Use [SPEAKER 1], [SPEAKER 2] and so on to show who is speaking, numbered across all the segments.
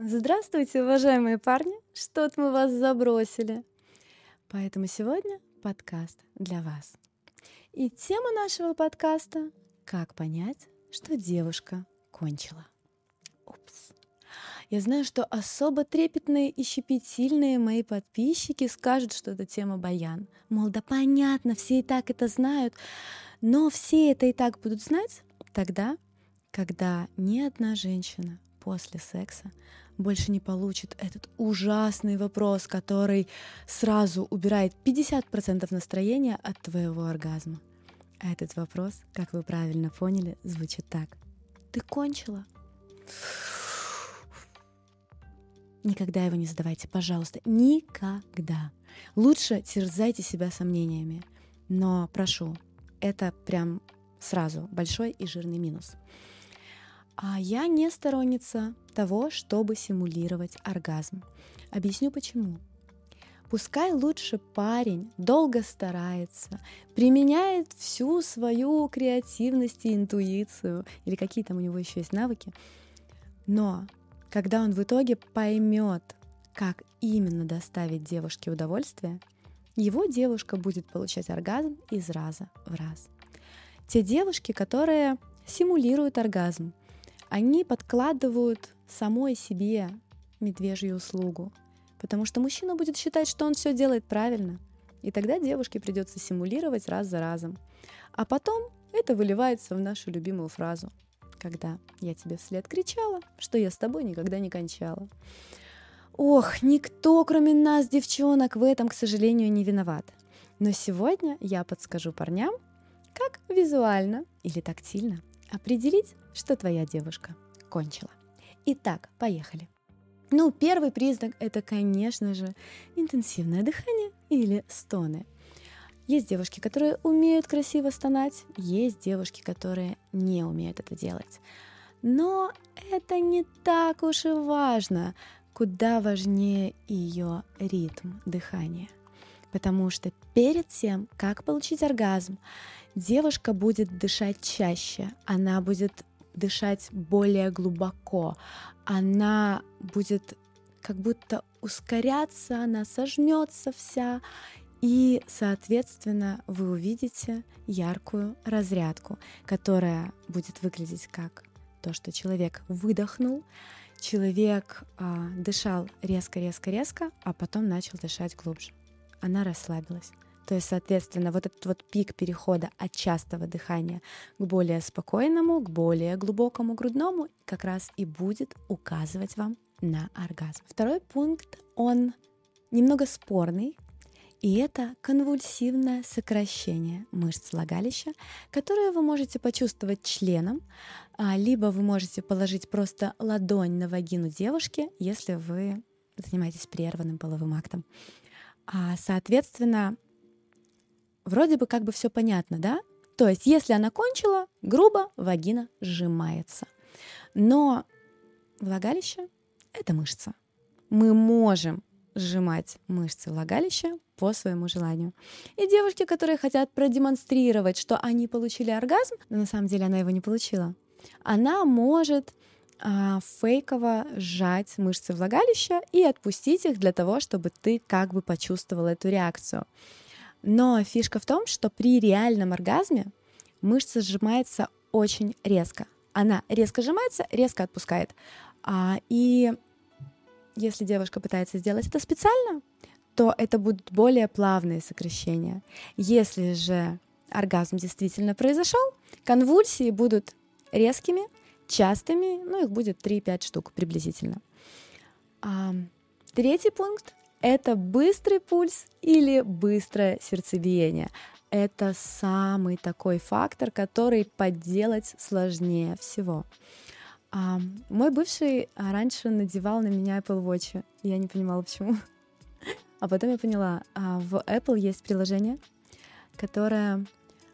[SPEAKER 1] Здравствуйте, уважаемые парни! Что-то мы вас забросили. Поэтому сегодня подкаст для вас. И тема нашего подкаста — как понять, что девушка кончила. Упс. Я знаю, что особо трепетные и щепетильные мои подписчики скажут, что это тема баян. Мол, да понятно, все и так это знают. Но все это и так будут знать тогда, когда ни одна женщина после секса больше не получит этот ужасный вопрос, который сразу убирает 50% настроения от твоего оргазма. А этот вопрос, как вы правильно поняли, звучит так. Ты кончила? Никогда его не задавайте, пожалуйста. Никогда. Лучше терзайте себя сомнениями. Но прошу, это прям сразу большой и жирный минус. А я не сторонница того, чтобы симулировать оргазм. Объясню почему. Пускай лучше парень долго старается, применяет всю свою креативность и интуицию, или какие там у него еще есть навыки, но когда он в итоге поймет, как именно доставить девушке удовольствие, его девушка будет получать оргазм из раза в раз. Те девушки, которые симулируют оргазм, они подкладывают самой себе медвежью услугу, потому что мужчина будет считать, что он все делает правильно, и тогда девушке придется симулировать раз за разом. А потом это выливается в нашу любимую фразу, когда я тебе вслед кричала, что я с тобой никогда не кончала. Ох, никто, кроме нас, девчонок, в этом, к сожалению, не виноват. Но сегодня я подскажу парням, как визуально или тактильно определить, что твоя девушка кончила. Итак, поехали. Ну, первый признак — это, конечно же, интенсивное дыхание или стоны. Есть девушки, которые умеют красиво стонать, есть девушки, которые не умеют это делать. Но это не так уж и важно. Куда важнее ее ритм дыхания. Потому что перед тем, как получить оргазм, девушка будет дышать чаще, она будет дышать более глубоко, она будет как будто ускоряться, она сожмется вся, и, соответственно, вы увидите яркую разрядку, которая будет выглядеть как то, что человек выдохнул, человек а, дышал резко-резко-резко, а потом начал дышать глубже. Она расслабилась. То есть, соответственно, вот этот вот пик перехода от частого дыхания к более спокойному, к более глубокому грудному как раз и будет указывать вам на оргазм. Второй пункт, он немного спорный, и это конвульсивное сокращение мышц влагалища, которое вы можете почувствовать членом, а, либо вы можете положить просто ладонь на вагину девушки, если вы занимаетесь прерванным половым актом. А, соответственно, вроде бы как бы все понятно, да? То есть, если она кончила, грубо вагина сжимается. Но влагалище — это мышца. Мы можем сжимать мышцы влагалища по своему желанию. И девушки, которые хотят продемонстрировать, что они получили оргазм, но на самом деле она его не получила, она может фейково сжать мышцы влагалища и отпустить их для того, чтобы ты как бы почувствовал эту реакцию. Но фишка в том, что при реальном оргазме мышца сжимается очень резко. Она резко сжимается, резко отпускает. А, и если девушка пытается сделать это специально, то это будут более плавные сокращения. Если же оргазм действительно произошел, конвульсии будут резкими, частыми, ну их будет 3-5 штук приблизительно. А, третий пункт это быстрый пульс или быстрое сердцебиение. Это самый такой фактор, который подделать сложнее всего. А, мой бывший раньше надевал на меня Apple Watch. Я не понимала, почему. А потом я поняла, а в Apple есть приложение, которое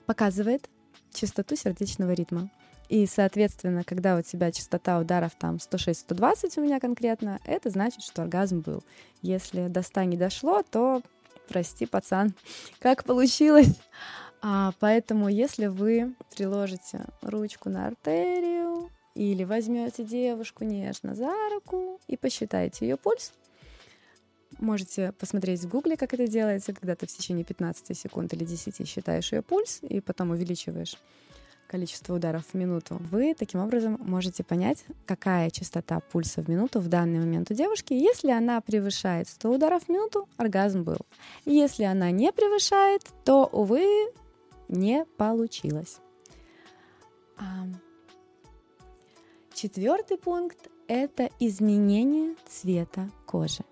[SPEAKER 1] показывает частоту сердечного ритма. И, соответственно, когда у тебя частота ударов там 106-120 у меня конкретно, это значит, что оргазм был. Если до 100 не дошло, то прости, пацан, как получилось. А, поэтому, если вы приложите ручку на артерию, Или возьмете девушку нежно за руку и посчитаете ее пульс. Можете посмотреть в гугле, как это делается, когда ты в течение 15 секунд или 10 считаешь ее пульс и потом увеличиваешь количество ударов в минуту, вы таким образом можете понять, какая частота пульса в минуту в данный момент у девушки. Если она превышает 100 ударов в минуту, оргазм был. Если она не превышает, то, увы, не получилось. Четвертый пункт – это изменение цвета кожи.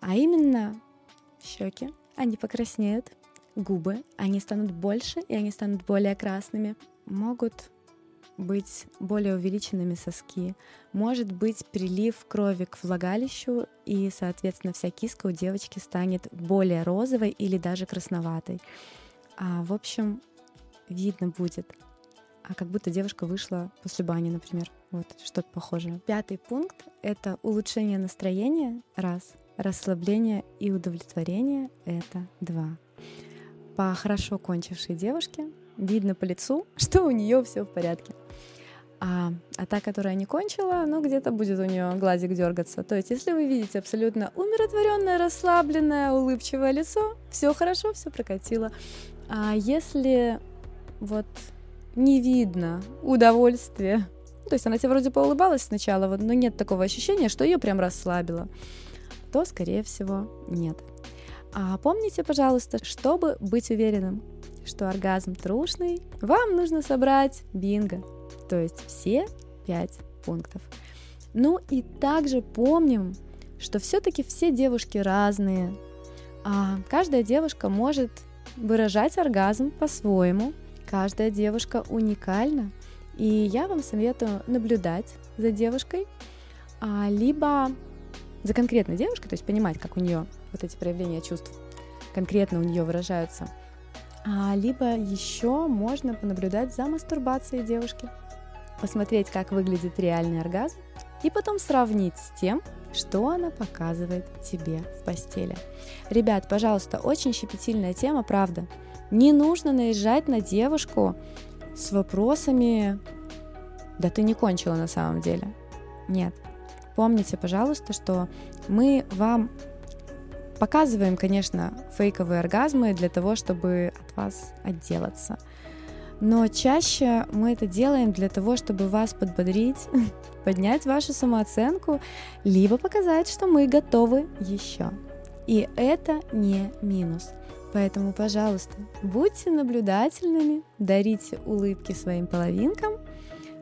[SPEAKER 1] А именно щеки, они покраснеют, губы, они станут больше и они станут более красными. Могут быть более увеличенными соски, может быть прилив крови к влагалищу, и, соответственно, вся киска у девочки станет более розовой или даже красноватой. А, в общем, видно будет, а как будто девушка вышла после бани, например. Вот, что-то похожее. Пятый пункт — это улучшение настроения, раз. Расслабление и удовлетворение — это два. По хорошо кончившей девушке видно по лицу, что у нее все в порядке. А, а та, которая не кончила, ну где-то будет у нее глазик дергаться. То есть, если вы видите абсолютно умиротворенное, расслабленное, улыбчивое лицо, все хорошо, все прокатило. А если вот не видно удовольствия. То есть она тебе вроде поулыбалась сначала, вот, но нет такого ощущения, что ее прям расслабило. То, скорее всего, нет. А помните, пожалуйста, чтобы быть уверенным, что оргазм трушный, вам нужно собрать бинго, то есть все пять пунктов. Ну и также помним, что все-таки все девушки разные. А каждая девушка может выражать оргазм по-своему, Каждая девушка уникальна, и я вам советую наблюдать за девушкой, а, либо за конкретной девушкой, то есть понимать, как у нее вот эти проявления чувств конкретно у нее выражаются. А, либо еще можно понаблюдать за мастурбацией девушки, посмотреть, как выглядит реальный оргазм, и потом сравнить с тем, что она показывает тебе в постели. Ребят, пожалуйста, очень щепетильная тема, правда. Не нужно наезжать на девушку с вопросами «Да ты не кончила на самом деле». Нет. Помните, пожалуйста, что мы вам показываем, конечно, фейковые оргазмы для того, чтобы от вас отделаться. Но чаще мы это делаем для того, чтобы вас подбодрить, поднять вашу самооценку, либо показать, что мы готовы еще. И это не минус. Поэтому, пожалуйста, будьте наблюдательными, дарите улыбки своим половинкам.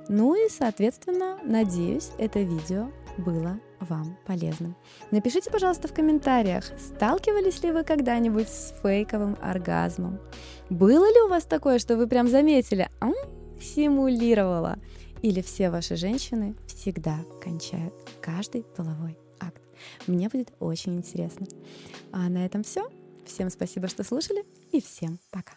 [SPEAKER 1] Ну и, соответственно, надеюсь, это видео было вам полезным. Напишите, пожалуйста, в комментариях, сталкивались ли вы когда-нибудь с фейковым оргазмом? Было ли у вас такое, что вы прям заметили, а, симулировала? Или все ваши женщины всегда кончают каждый половой акт? Мне будет очень интересно. А на этом все. Всем спасибо, что слушали, и всем пока.